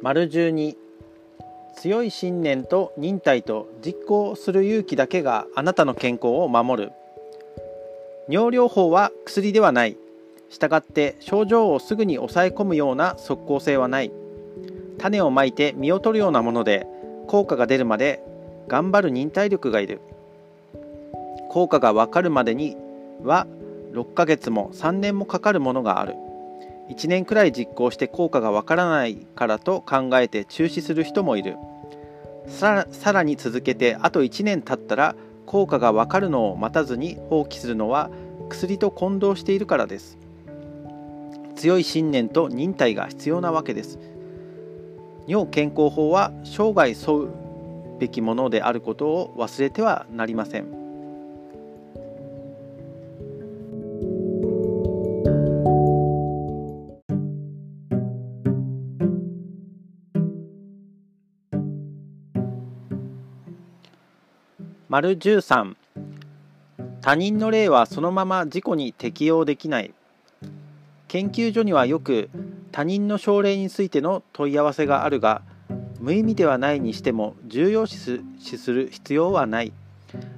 丸12強い信念と忍耐と実行する勇気だけがあなたの健康を守る。尿療法は薬ではない。したがって症状をすぐに抑え込むような即効性はない。種をまいて実を取るようなもので効果が出るまで頑張る忍耐力がいる。効果がわかるまでには6ヶ月も3年もかかるものがある。1年くらい実行して効果がわからないからと考えて中止する人もいる。さらに続けてあと1年経ったら効果がわかるのを待たずに放棄するのは薬と混同しているからです。強い信念と忍耐が必要なわけです。尿健康法は生涯沿うべきものであることを忘れてはなりません。丸13他人の例はそのまま自己に適用できない。研究所にはよく他人の症例についての問い合わせがあるが無意味ではないにしても重要視する必要はない。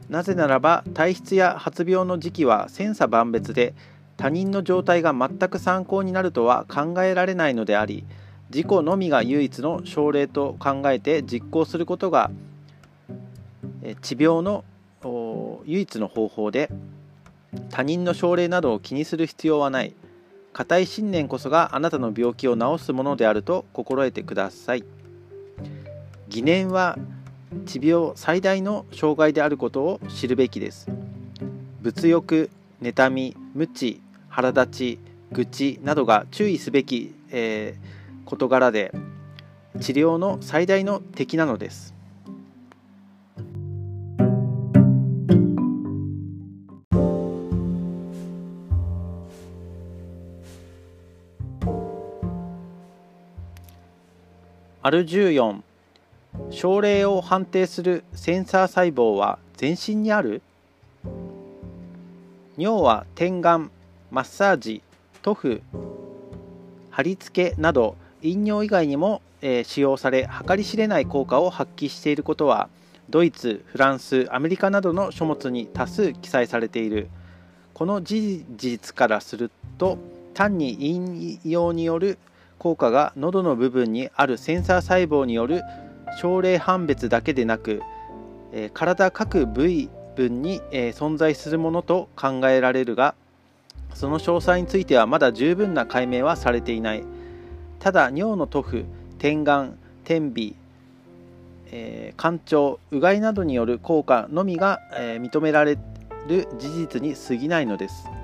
なぜならば体質や発病の時期は千差万別で他人の状態が全く参考になるとは考えられないのであり自己のみが唯一の症例と考えて実行することが治療の唯一の方法で他人の症例などを気にする必要はない。固い信念こそがあなたの病気を治すものであると心得てください。疑念は治病最大の障害であることを知るべきです。物欲妬み無知腹立ち愚痴などが注意すべき、えー、事柄で治療の最大の敵なのです。アル14症例を判定するセンサー細胞は全身にある？尿は点眼マッサージ塗布貼り付けなど飲尿以外にも、えー、使用され計り知れない効果を発揮していることはドイツフランスアメリカなどの書物に多数記載されている。この事実からすると単に引用による効果が喉の部分にあるセンサー細胞による症例判別だけでなく、えー、体各部位分に、えー、存在するものと考えられるがその詳細についてはまだ十分な解明はされていないただ尿の塗布点眼点鼻えー、干潮うがいなどによる効果のみが、え、認められる事実に過ぎないのです。